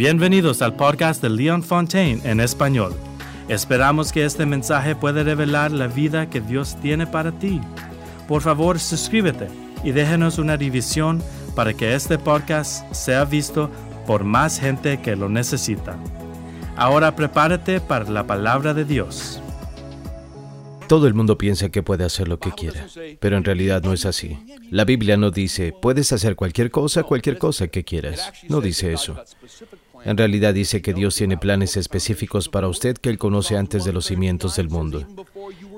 Bienvenidos al podcast de Leon Fontaine en español. Esperamos que este mensaje pueda revelar la vida que Dios tiene para ti. Por favor, suscríbete y déjenos una división para que este podcast sea visto por más gente que lo necesita. Ahora prepárate para la palabra de Dios. Todo el mundo piensa que puede hacer lo que quiera, pero en realidad no es así. La Biblia no dice, puedes hacer cualquier cosa, cualquier cosa que quieras. No dice eso. En realidad dice que Dios tiene planes específicos para usted que Él conoce antes de los cimientos del mundo.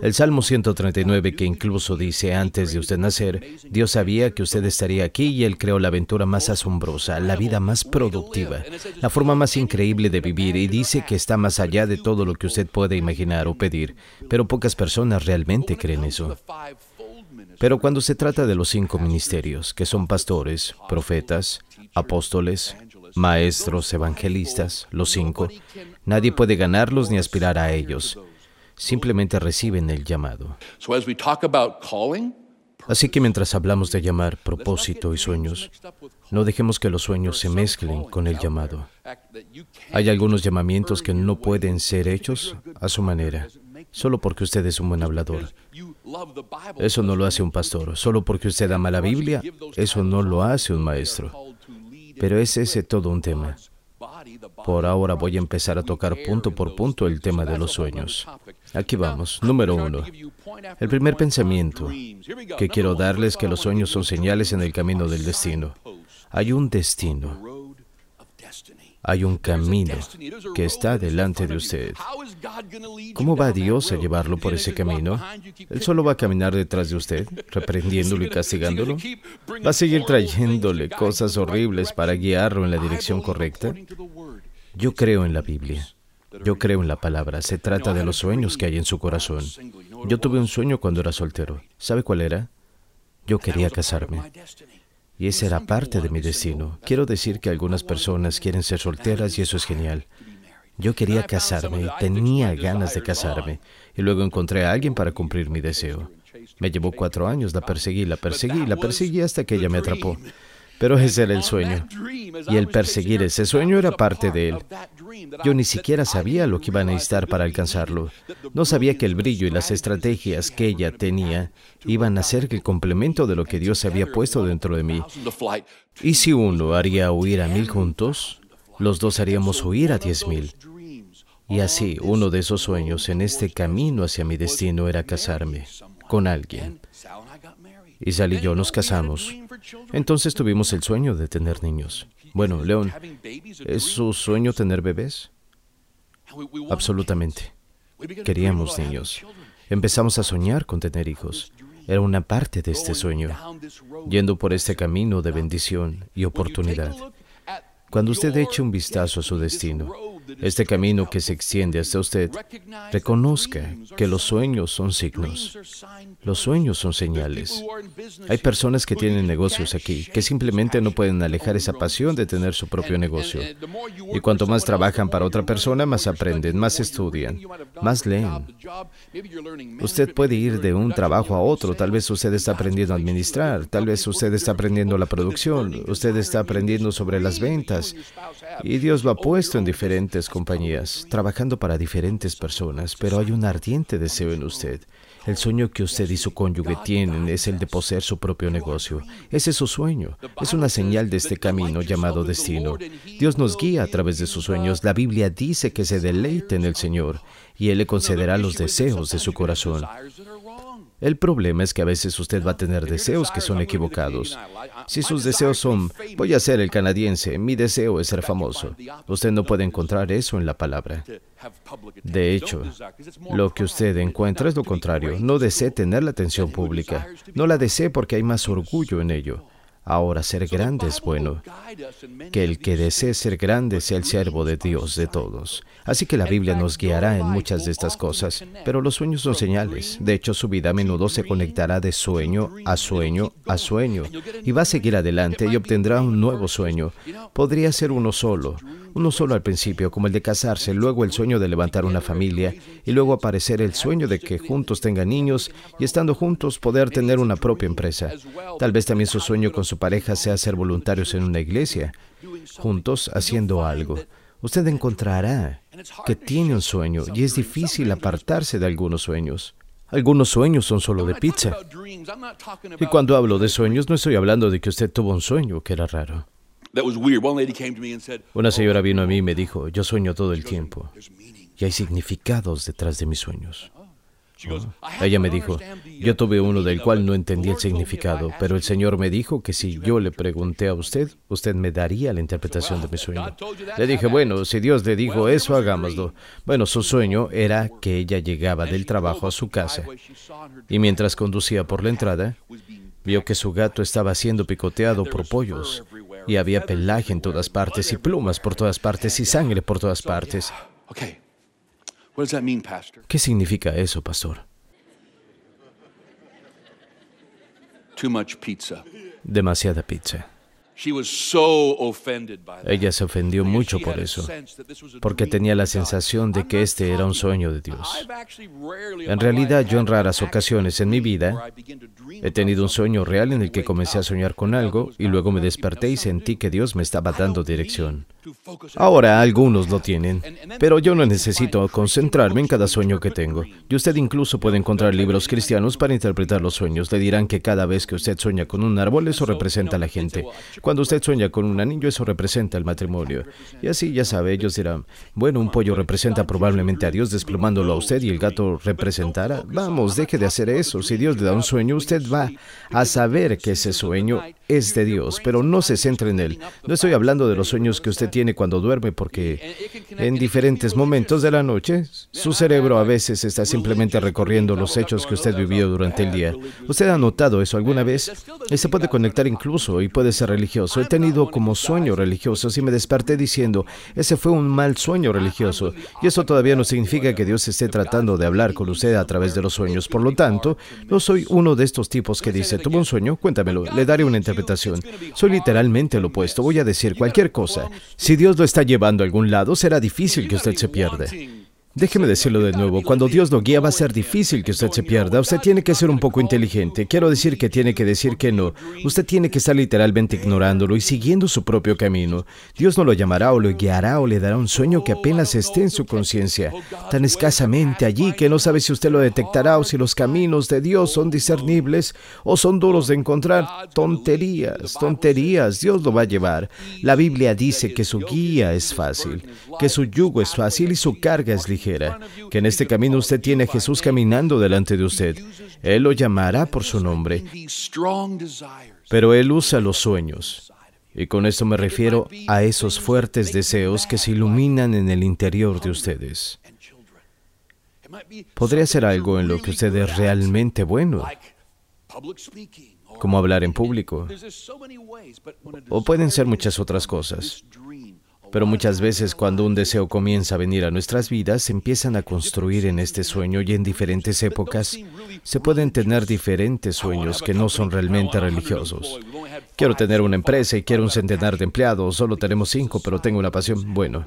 El Salmo 139, que incluso dice antes de usted nacer, Dios sabía que usted estaría aquí y Él creó la aventura más asombrosa, la vida más productiva, la forma más increíble de vivir y dice que está más allá de todo lo que usted puede imaginar o pedir, pero pocas personas realmente creen eso. Pero cuando se trata de los cinco ministerios, que son pastores, profetas, apóstoles, maestros, evangelistas, los cinco, nadie puede ganarlos ni aspirar a ellos. Simplemente reciben el llamado. Así que mientras hablamos de llamar, propósito y sueños, no dejemos que los sueños se mezclen con el llamado. Hay algunos llamamientos que no pueden ser hechos a su manera, solo porque usted es un buen hablador. Eso no lo hace un pastor. Solo porque usted ama la Biblia, eso no lo hace un maestro. Pero es ese todo un tema. Por ahora voy a empezar a tocar punto por punto el tema de los sueños. Aquí vamos. Número uno. El primer pensamiento que quiero darles es que los sueños son señales en el camino del destino. Hay un destino. Hay un camino que está delante de usted. ¿Cómo va Dios a llevarlo por ese camino? ¿Él solo va a caminar detrás de usted, reprendiéndolo y castigándolo? ¿Va a seguir trayéndole cosas horribles para guiarlo en la dirección correcta? Yo creo en la Biblia. Yo creo en la palabra. Se trata de los sueños que hay en su corazón. Yo tuve un sueño cuando era soltero. ¿Sabe cuál era? Yo quería casarme. Y esa era parte de mi destino. Quiero decir que algunas personas quieren ser solteras y eso es genial. Yo quería casarme y tenía ganas de casarme. Y luego encontré a alguien para cumplir mi deseo. Me llevó cuatro años, la perseguí, la perseguí, la perseguí hasta que ella me atrapó. Pero ese era el sueño. Y el perseguir ese sueño era parte de él. Yo ni siquiera sabía lo que iba a necesitar para alcanzarlo. No sabía que el brillo y las estrategias que ella tenía iban a ser el complemento de lo que Dios había puesto dentro de mí. ¿Y si uno haría huir a mil juntos? Los dos haríamos huir a diez mil. Y así, uno de esos sueños en este camino hacia mi destino era casarme con alguien. Y Sal y yo nos casamos. Entonces tuvimos el sueño de tener niños. Bueno, León, ¿es su sueño tener bebés? Absolutamente. Queríamos niños. Empezamos a soñar con tener hijos. Era una parte de este sueño, yendo por este camino de bendición y oportunidad. Cuando usted eche un vistazo a su destino, este camino que se extiende hasta usted, reconozca que los sueños son signos. Los sueños son señales. Hay personas que tienen negocios aquí, que simplemente no pueden alejar esa pasión de tener su propio negocio. Y cuanto más trabajan para otra persona, más aprenden, más estudian, más leen. Usted puede ir de un trabajo a otro. Tal vez usted está aprendiendo a administrar, tal vez usted está aprendiendo la producción, usted está aprendiendo sobre las ventas. Y Dios lo ha puesto en diferentes compañías, trabajando para diferentes personas, pero hay un ardiente deseo en usted. El sueño que usted y su cónyuge tienen es el de poseer su propio negocio. Ese es su sueño. Es una señal de este camino llamado destino. Dios nos guía a través de sus sueños. La Biblia dice que se deleite en el Señor y Él le concederá los deseos de su corazón. El problema es que a veces usted va a tener deseos que son equivocados. Si sus deseos son, voy a ser el canadiense, mi deseo es ser famoso, usted no puede encontrar eso en la palabra. De hecho, lo que usted encuentra es lo contrario. No desee tener la atención pública. No la desee porque hay más orgullo en ello. Ahora ser grande es bueno. Que el que desee ser grande sea el siervo de Dios de todos. Así que la Biblia nos guiará en muchas de estas cosas, pero los sueños son señales. De hecho, su vida a menudo se conectará de sueño a sueño a sueño y va a seguir adelante y obtendrá un nuevo sueño. Podría ser uno solo, uno solo al principio, como el de casarse, luego el sueño de levantar una familia y luego aparecer el sueño de que juntos tengan niños y estando juntos poder tener una propia empresa. Tal vez también su sueño con su pareja sea ser voluntarios en una iglesia. juntos haciendo algo, usted encontrará que tiene un sueño y es difícil apartarse de algunos sueños. Algunos sueños son solo de pizza. Y cuando hablo de sueños, no estoy hablando de que usted tuvo un sueño que era raro. Una señora vino a mí y me dijo, yo sueño todo el tiempo. Y hay significados detrás de mis sueños. Ella me dijo, yo tuve uno del cual no entendí el significado, pero el Señor me dijo que si yo le pregunté a usted, usted me daría la interpretación de mi sueño. Le dije, bueno, si Dios le dijo eso, hagámoslo. Bueno, su sueño era que ella llegaba del trabajo a su casa y mientras conducía por la entrada, vio que su gato estaba siendo picoteado por pollos y había pelaje en todas partes y plumas por todas partes y sangre por todas partes. ¿Qué significa eso, pastor? Demasiada pizza. Ella se ofendió mucho por eso, porque tenía la sensación de que este era un sueño de Dios. En realidad, yo en raras ocasiones en mi vida he tenido un sueño real en el que comencé a soñar con algo y luego me desperté y sentí que Dios me estaba dando dirección. Ahora algunos lo tienen, pero yo no necesito concentrarme en cada sueño que tengo. Y usted incluso puede encontrar libros cristianos para interpretar los sueños. Le dirán que cada vez que usted sueña con un árbol, eso representa a la gente. Cuando usted sueña con un anillo, eso representa el matrimonio. Y así, ya sabe, ellos dirán, bueno, un pollo representa probablemente a Dios desplumándolo a usted y el gato representará. Vamos, deje de hacer eso. Si Dios le da un sueño, usted va a saber que ese sueño es de Dios, pero no se centre en él. No estoy hablando de los sueños que usted tiene cuando duerme, porque en diferentes momentos de la noche, su cerebro a veces está simplemente recorriendo los hechos que usted vivió durante el día. ¿Usted ha notado eso alguna vez? Se puede conectar incluso y puede ser religioso. He tenido como sueño religioso y me desperté diciendo, ese fue un mal sueño religioso. Y eso todavía no significa que Dios esté tratando de hablar con usted a través de los sueños. Por lo tanto, no soy uno de estos tipos que dice, tuvo un sueño, cuéntamelo, le daré una interpretación soy literalmente lo opuesto. Voy a decir cualquier cosa. Si Dios lo está llevando a algún lado, será difícil que usted se pierda. Déjeme decirlo de nuevo, cuando Dios lo guía va a ser difícil que usted se pierda. Usted tiene que ser un poco inteligente. Quiero decir que tiene que decir que no. Usted tiene que estar literalmente ignorándolo y siguiendo su propio camino. Dios no lo llamará o lo guiará o le dará un sueño que apenas esté en su conciencia, tan escasamente allí que no sabe si usted lo detectará o si los caminos de Dios son discernibles o son duros de encontrar. Tonterías, tonterías, Dios lo va a llevar. La Biblia dice que su guía es fácil, que su yugo es fácil y su carga es ligera que en este camino usted tiene a Jesús caminando delante de usted. Él lo llamará por su nombre, pero Él usa los sueños. Y con esto me refiero a esos fuertes deseos que se iluminan en el interior de ustedes. Podría ser algo en lo que usted es realmente bueno, como hablar en público, o pueden ser muchas otras cosas. Pero muchas veces cuando un deseo comienza a venir a nuestras vidas, se empiezan a construir en este sueño y en diferentes épocas se pueden tener diferentes sueños que no son realmente religiosos. Quiero tener una empresa y quiero un centenar de empleados, solo tenemos cinco, pero tengo una pasión. Bueno,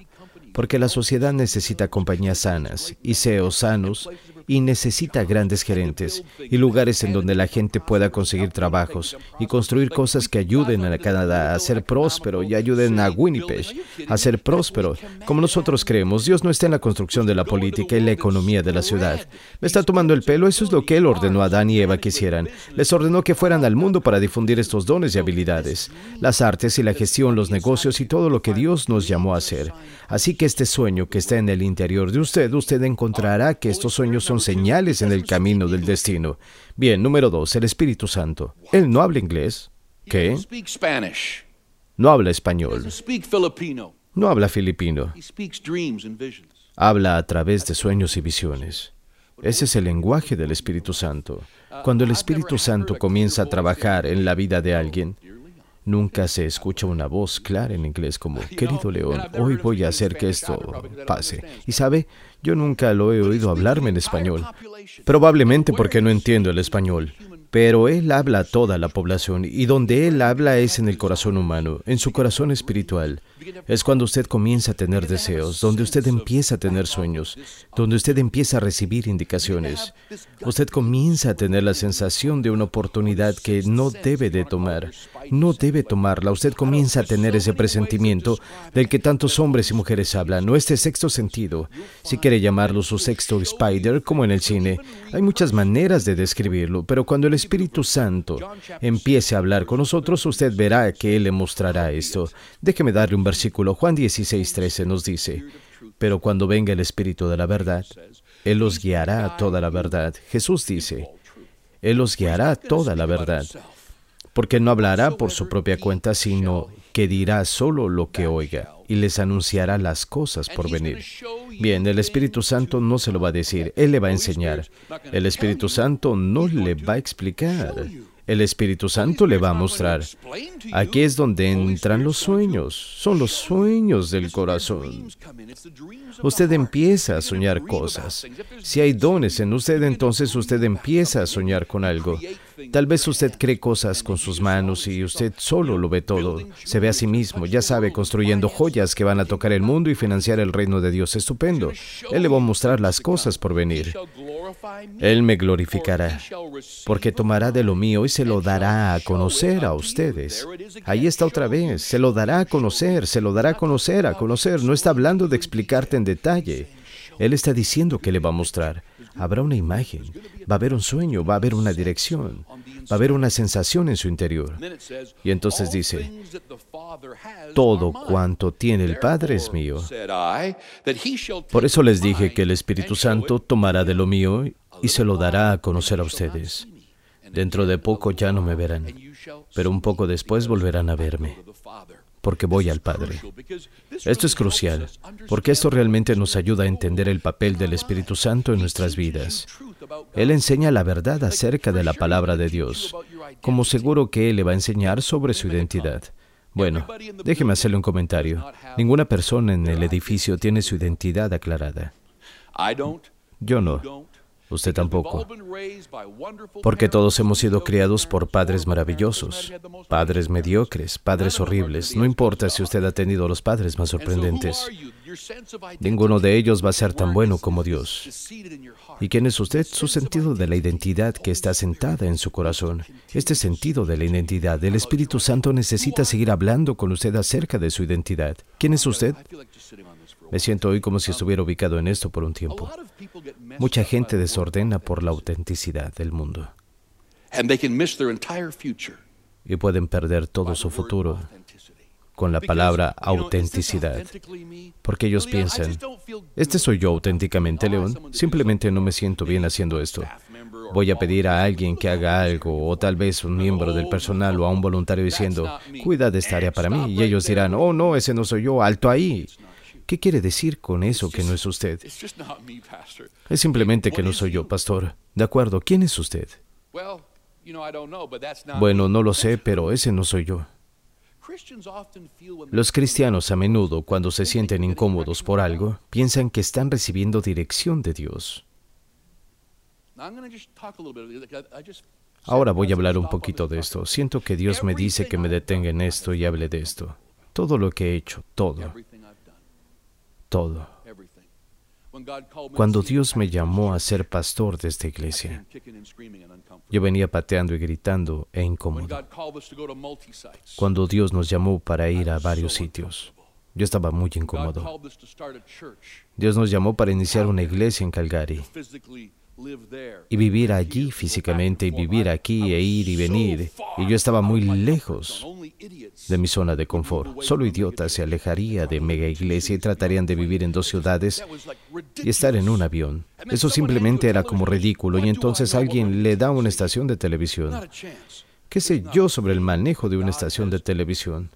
porque la sociedad necesita compañías sanas y CEOs sanos y necesita grandes gerentes y lugares en donde la gente pueda conseguir trabajos y construir cosas que ayuden a Canadá a ser próspero y ayuden a Winnipeg a ser próspero. Como nosotros creemos, Dios no está en la construcción de la política y la economía de la ciudad. Me está tomando el pelo, eso es lo que Él ordenó a Adán y Eva que hicieran. Les ordenó que fueran al mundo para difundir estos dones y habilidades, las artes y la gestión, los negocios y todo lo que Dios nos llamó a hacer. Así que este sueño que está en el interior de usted, usted encontrará que estos sueños son señales en el camino del destino. Bien, número dos, el Espíritu Santo. Él no habla inglés. ¿Qué? No habla español. No habla filipino. Habla a través de sueños y visiones. Ese es el lenguaje del Espíritu Santo. Cuando el Espíritu Santo comienza a trabajar en la vida de alguien, Nunca se escucha una voz clara en inglés como, querido León, hoy voy a hacer que esto pase. Y sabe, yo nunca lo he oído hablarme en español. Probablemente porque no entiendo el español. Pero Él habla a toda la población y donde Él habla es en el corazón humano, en su corazón espiritual. Es cuando usted comienza a tener deseos, donde usted empieza a tener sueños, donde usted empieza a recibir indicaciones. Usted comienza a tener la sensación de una oportunidad que no debe de tomar. No debe tomarla. Usted comienza a tener ese presentimiento del que tantos hombres y mujeres hablan, no este sexto sentido. Si quiere llamarlo su sexto spider, como en el cine, hay muchas maneras de describirlo, pero cuando el Espíritu Santo empiece a hablar con nosotros, usted verá que Él le mostrará esto. Déjeme darle un versículo. Juan 16, 13 nos dice, pero cuando venga el Espíritu de la verdad, Él los guiará a toda la verdad. Jesús dice, Él los guiará a toda la verdad, porque no hablará por su propia cuenta, sino que dirá solo lo que oiga y les anunciará las cosas por venir. Bien, el Espíritu Santo no se lo va a decir, Él le va a enseñar. El Espíritu Santo no le va a explicar. El Espíritu Santo le va a mostrar. Aquí es donde entran los sueños. Son los sueños del corazón. Usted empieza a soñar cosas. Si hay dones en usted, entonces usted empieza a soñar con algo. Tal vez usted cree cosas con sus manos y usted solo lo ve todo. Se ve a sí mismo, ya sabe, construyendo joyas que van a tocar el mundo y financiar el reino de Dios. Estupendo. Él le va a mostrar las cosas por venir. Él me glorificará, porque tomará de lo mío y se lo dará a conocer a ustedes. Ahí está otra vez, se lo dará a conocer, se lo dará a conocer, a conocer. No está hablando de explicarte en detalle. Él está diciendo que le va a mostrar. Habrá una imagen, va a haber un sueño, va a haber una dirección, va a haber una sensación en su interior. Y entonces dice, todo cuanto tiene el Padre es mío. Por eso les dije que el Espíritu Santo tomará de lo mío y se lo dará a conocer a ustedes. Dentro de poco ya no me verán, pero un poco después volverán a verme porque voy al Padre. Esto es crucial, porque esto realmente nos ayuda a entender el papel del Espíritu Santo en nuestras vidas. Él enseña la verdad acerca de la palabra de Dios, como seguro que Él le va a enseñar sobre su identidad. Bueno, déjeme hacerle un comentario. Ninguna persona en el edificio tiene su identidad aclarada. Yo no. Usted tampoco. Porque todos hemos sido criados por padres maravillosos, padres mediocres, padres horribles. No importa si usted ha tenido los padres más sorprendentes. Ninguno de ellos va a ser tan bueno como Dios. ¿Y quién es usted? Su sentido de la identidad que está sentada en su corazón. Este sentido de la identidad, el Espíritu Santo necesita seguir hablando con usted acerca de su identidad. ¿Quién es usted? Me siento hoy como si estuviera ubicado en esto por un tiempo. Mucha gente desordena por la autenticidad del mundo. Y pueden perder todo su futuro con la palabra autenticidad. Porque ellos piensan, este soy yo auténticamente, León. Simplemente no me siento bien haciendo esto. Voy a pedir a alguien que haga algo, o tal vez un miembro del personal o a un voluntario diciendo, cuida de esta área para mí. Y ellos dirán, oh no, ese no soy yo, alto ahí. ¿Qué quiere decir con eso que no es usted? Es simplemente que no soy yo, pastor. De acuerdo, ¿quién es usted? Bueno, no lo sé, pero ese no soy yo. Los cristianos a menudo, cuando se sienten incómodos por algo, piensan que están recibiendo dirección de Dios. Ahora voy a hablar un poquito de esto. Siento que Dios me dice que me detenga en esto y hable de esto. Todo lo que he hecho, todo todo. Cuando Dios me llamó a ser pastor de esta iglesia, yo venía pateando y gritando e incómodo. Cuando Dios nos llamó para ir a varios sitios, yo estaba muy incómodo. Dios nos llamó para iniciar una iglesia en Calgary y vivir allí físicamente y vivir aquí e ir y venir. Y yo estaba muy lejos de mi zona de confort. Solo idiotas se alejaría de mega iglesia y tratarían de vivir en dos ciudades y estar en un avión. Eso simplemente era como ridículo y entonces alguien le da una estación de televisión. ¿Qué sé yo sobre el manejo de una estación de televisión?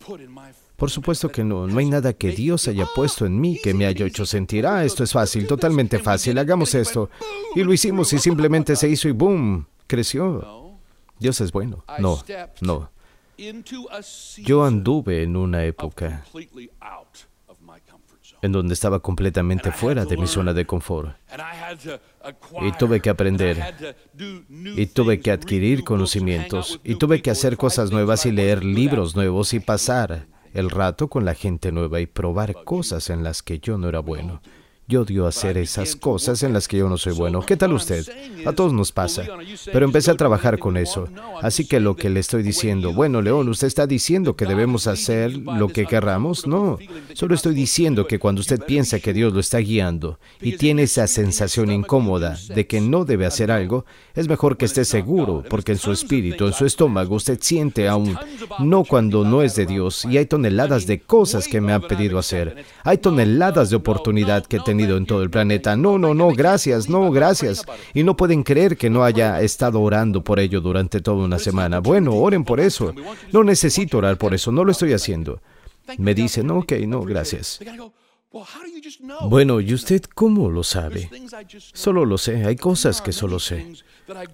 Por supuesto que no, no hay nada que Dios haya puesto en mí que me haya hecho sentir, ah, esto es fácil, totalmente fácil, hagamos esto. Y lo hicimos y simplemente se hizo y boom, creció. Dios es bueno. No, no. Yo anduve en una época en donde estaba completamente fuera de mi zona de confort. Y tuve que aprender, y tuve que adquirir conocimientos, y tuve que hacer cosas nuevas y leer libros nuevos y pasar el rato con la gente nueva y probar cosas en las que yo no era bueno. Yo odio hacer esas cosas en las que yo no soy bueno. ¿Qué tal usted? A todos nos pasa. Pero empecé a trabajar con eso. Así que lo que le estoy diciendo, bueno, León, usted está diciendo que debemos hacer lo que querramos. No, solo estoy diciendo que cuando usted piensa que Dios lo está guiando y tiene esa sensación incómoda de que no debe hacer algo, es mejor que esté seguro, porque en su espíritu, en su estómago, usted siente aún, no cuando no es de Dios, y hay toneladas de cosas que me ha pedido hacer. Hay toneladas de oportunidad que en todo el planeta. No, no, no, gracias, no, gracias. Y no pueden creer que no haya estado orando por ello durante toda una semana. Bueno, oren por eso. No necesito orar por eso, no lo estoy haciendo. Me dicen, ok, no, gracias. Bueno, ¿y usted cómo lo sabe? Solo lo sé, hay cosas que solo sé.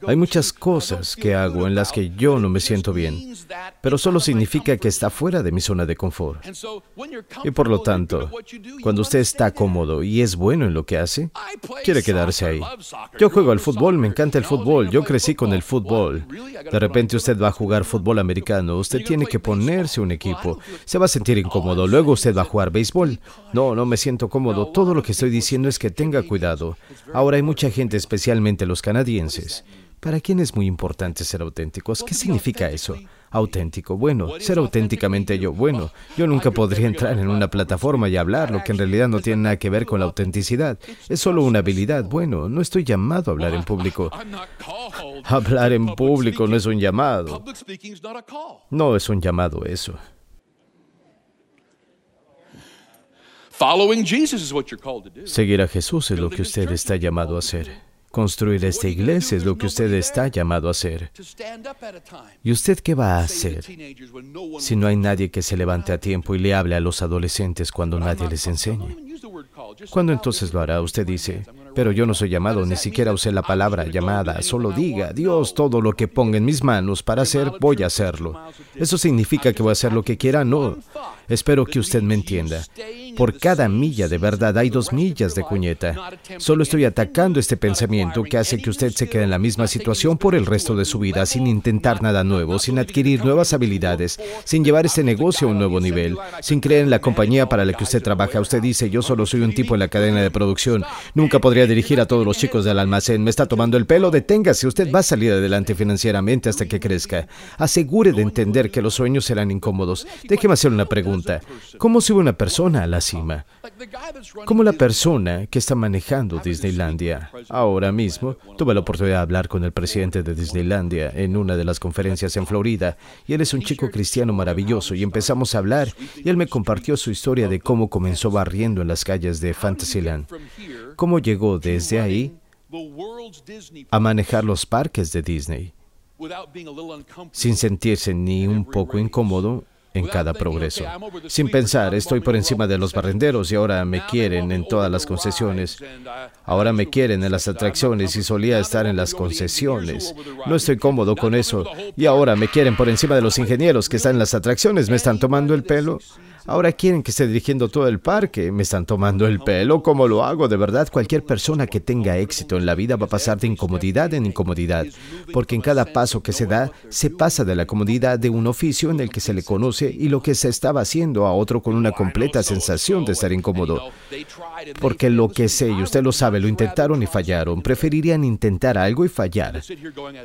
Hay muchas cosas que hago en las que yo no me siento bien, pero solo significa que está fuera de mi zona de confort. Y por lo tanto, cuando usted está cómodo y es bueno en lo que hace, quiere quedarse ahí. Yo juego al fútbol, me encanta el fútbol, yo crecí con el fútbol. De repente usted va a jugar fútbol americano, usted tiene que ponerse un equipo, se va a sentir incómodo, luego usted va a jugar béisbol. No, no me siento cómodo, todo lo que estoy diciendo es que tenga cuidado. Ahora hay mucha gente, especialmente los canadienses, para quién es muy importante ser auténticos. ¿Qué significa eso? Auténtico. Bueno, ser auténticamente yo. Bueno, yo nunca podría entrar en una plataforma y hablar lo que en realidad no tiene nada que ver con la autenticidad. Es solo una habilidad. Bueno, no estoy llamado a hablar en público. Hablar en público no es un llamado. No es un llamado eso. Seguir a Jesús es lo que usted está llamado a hacer. Construir esta iglesia es lo que usted está llamado a hacer. ¿Y usted qué va a hacer si no hay nadie que se levante a tiempo y le hable a los adolescentes cuando nadie les enseñe? ¿Cuándo entonces lo hará? Usted dice, pero yo no soy llamado, ni siquiera usé la palabra llamada, solo diga, Dios, todo lo que ponga en mis manos para hacer, voy a hacerlo. ¿Eso significa que voy a hacer lo que quiera? No. Espero que usted me entienda. Por cada milla de verdad hay dos millas de cuñeta. Solo estoy atacando este pensamiento que hace que usted se quede en la misma situación por el resto de su vida, sin intentar nada nuevo, sin adquirir nuevas habilidades, sin llevar este negocio a un nuevo nivel, sin creer en la compañía para la que usted trabaja. Usted dice, yo solo soy un tipo en la cadena de producción. Nunca podría dirigir a todos los chicos del almacén. Me está tomando el pelo. Deténgase. Usted va a salir adelante financieramente hasta que crezca. Asegure de entender que los sueños serán incómodos. Déjeme hacer una pregunta. ¿Cómo sube una persona a la cima. Como la persona que está manejando Disneylandia. Ahora mismo tuve la oportunidad de hablar con el presidente de Disneylandia en una de las conferencias en Florida y él es un chico cristiano maravilloso y empezamos a hablar y él me compartió su historia de cómo comenzó barriendo en las calles de Fantasyland, cómo llegó desde ahí a manejar los parques de Disney sin sentirse ni un poco incómodo en cada progreso. Sin pensar, estoy por encima de los barrenderos y ahora me quieren en todas las concesiones. Ahora me quieren en las atracciones y solía estar en las concesiones. No estoy cómodo con eso. Y ahora me quieren por encima de los ingenieros que están en las atracciones. ¿Me están tomando el pelo? Ahora quieren que esté dirigiendo todo el parque. Me están tomando el pelo. ¿Cómo lo hago? De verdad, cualquier persona que tenga éxito en la vida va a pasar de incomodidad en incomodidad. Porque en cada paso que se da, se pasa de la comodidad de un oficio en el que se le conoce y lo que se estaba haciendo a otro con una completa sensación de estar incómodo. Porque lo que sé, y usted lo sabe, lo intentaron y fallaron. Preferirían intentar algo y fallar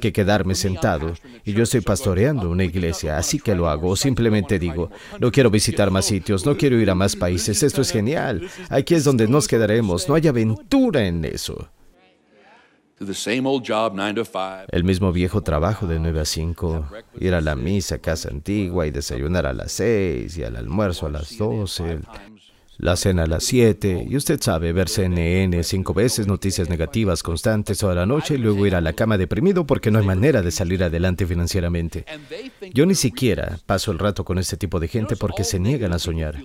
que quedarme sentado. Y yo estoy pastoreando una iglesia, así que lo hago. Simplemente digo, no quiero visitar más sitios, no quiero ir a más países, esto es genial. Aquí es donde nos quedaremos, no hay aventura en eso. El mismo viejo trabajo de 9 a 5, ir a la misa, casa antigua y desayunar a las 6 y al almuerzo a las 12, la cena a las 7, y usted sabe, ver CNN cinco veces, noticias negativas constantes toda la noche y luego ir a la cama deprimido porque no hay manera de salir adelante financieramente. Yo ni siquiera paso el rato con este tipo de gente porque se niegan a soñar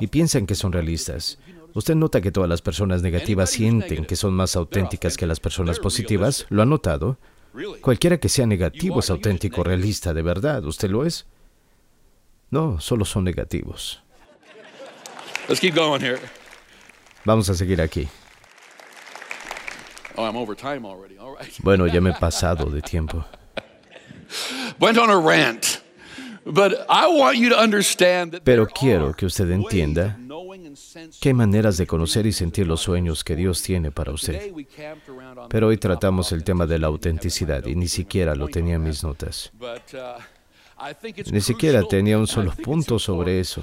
y piensan que son realistas. ¿Usted nota que todas las personas negativas sienten que son más auténticas que las personas positivas? ¿Lo ha notado? Cualquiera que sea negativo es auténtico, realista, de verdad. ¿Usted lo es? No, solo son negativos. Let's keep going here. Vamos a seguir aquí. Oh, I'm over time already. All right. Bueno, ya me he pasado de tiempo. Went on a rant. But I want you to understand that Pero quiero que usted entienda que hay maneras de conocer y sentir los sueños que Dios tiene para usted. Pero hoy tratamos el tema de la autenticidad y ni siquiera lo tenía en mis notas. Ni siquiera tenía un solo punto sobre eso.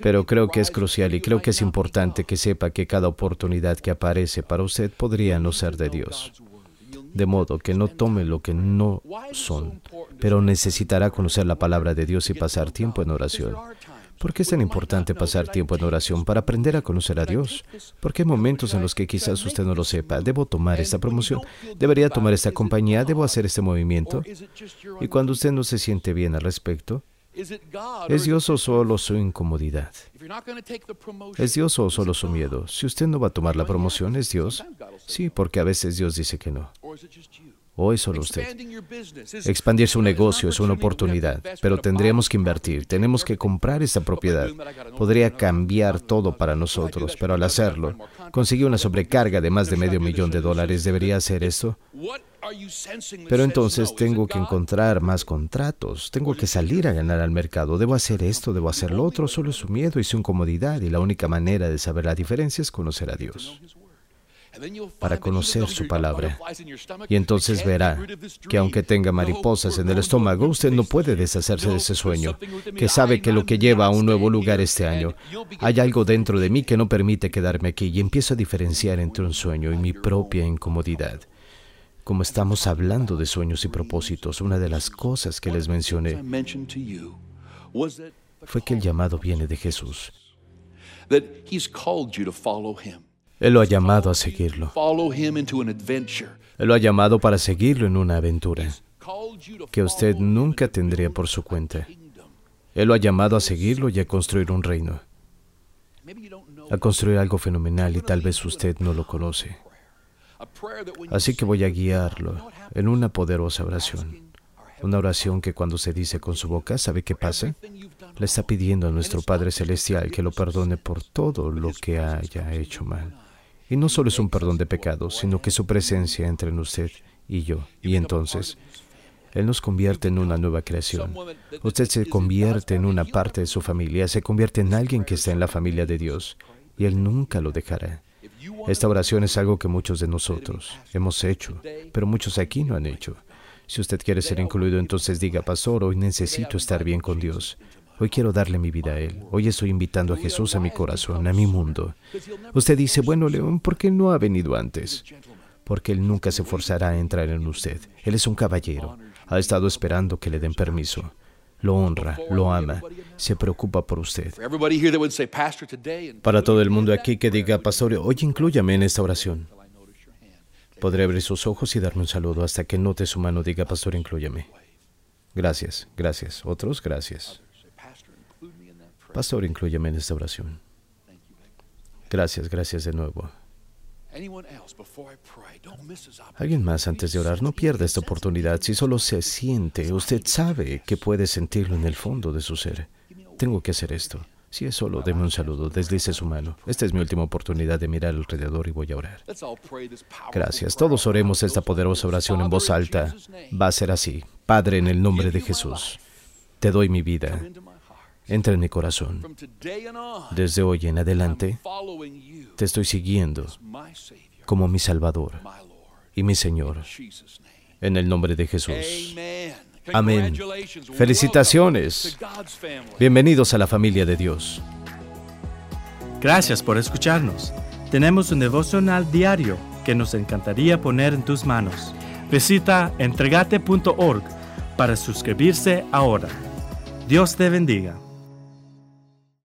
Pero creo que es crucial y creo que es importante que sepa que cada oportunidad que aparece para usted podría no ser de Dios. De modo que no tome lo que no son, pero necesitará conocer la palabra de Dios y pasar tiempo en oración. ¿Por qué es tan importante pasar tiempo en oración? Para aprender a conocer a Dios. Porque hay momentos en los que quizás usted no lo sepa. ¿Debo tomar esta promoción? ¿Debería tomar esta compañía? ¿Debo hacer este movimiento? Y cuando usted no se siente bien al respecto, ¿es Dios o solo su incomodidad? ¿Es Dios o solo su miedo? Si usted no va a tomar la promoción, ¿es Dios? Sí, porque a veces Dios dice que no. ¿O es solo usted? Expandir su negocio es una oportunidad, pero tendríamos que invertir, tenemos que comprar esta propiedad. Podría cambiar todo para nosotros, pero al hacerlo, conseguí una sobrecarga de más de medio millón de dólares. ¿Debería hacer esto? Pero entonces tengo que encontrar más contratos, tengo que salir a ganar al mercado, debo hacer esto, debo hacer lo otro, solo es su miedo y su incomodidad y la única manera de saber la diferencia es conocer a Dios para conocer su palabra. Y entonces verá que aunque tenga mariposas en el estómago, usted no puede deshacerse de ese sueño, que sabe que lo que lleva a un nuevo lugar este año, hay algo dentro de mí que no permite quedarme aquí y empiezo a diferenciar entre un sueño y mi propia incomodidad. Como estamos hablando de sueños y propósitos, una de las cosas que les mencioné fue que el llamado viene de Jesús. that he's called you to follow him. Él lo ha llamado a seguirlo. Él lo ha llamado para seguirlo en una aventura que usted nunca tendría por su cuenta. Él lo ha llamado a seguirlo y a construir un reino, a construir algo fenomenal y tal vez usted no lo conoce. Así que voy a guiarlo en una poderosa oración. Una oración que cuando se dice con su boca, ¿sabe qué pasa? Le está pidiendo a nuestro Padre Celestial que lo perdone por todo lo que haya hecho mal. Y no solo es un perdón de pecados, sino que su presencia entre en usted y yo. Y entonces, Él nos convierte en una nueva creación. Usted se convierte en una parte de su familia, se convierte en alguien que está en la familia de Dios. Y Él nunca lo dejará. Esta oración es algo que muchos de nosotros hemos hecho, pero muchos aquí no han hecho. Si usted quiere ser incluido, entonces diga, pastor, hoy necesito estar bien con Dios. Hoy quiero darle mi vida a Él. Hoy estoy invitando a Jesús a mi corazón, a mi mundo. Usted dice, bueno, León, ¿por qué no ha venido antes? Porque Él nunca se forzará a entrar en usted. Él es un caballero. Ha estado esperando que le den permiso. Lo honra, lo ama, se preocupa por usted. Para todo el mundo aquí que diga, pastor, hoy inclúyame en esta oración. Podré abrir sus ojos y darme un saludo hasta que note su mano diga, pastor, inclúyame. Gracias, gracias. Otros, gracias. Pastor, include me in that prayer. Pastor, inclúyame en esta oración. Gracias, gracias de nuevo. Alguien más antes de orar, no pierda esta oportunidad. Si solo se siente, usted sabe que puede sentirlo en el fondo de su ser. Tengo que hacer esto. Si es solo, deme un saludo, deslice su mano. Esta es mi última oportunidad de mirar alrededor y voy a orar. Gracias. Todos oremos esta poderosa oración en voz alta. Va a ser así. Padre, en el nombre de Jesús, te doy mi vida. Entra en mi corazón. Desde hoy en adelante, te estoy siguiendo como mi Salvador y mi Señor. En el nombre de Jesús. Amén. Felicitaciones. Bienvenidos a la familia de Dios. Gracias por escucharnos. Tenemos un devocional diario que nos encantaría poner en tus manos. Visita entregate.org para suscribirse ahora. Dios te bendiga.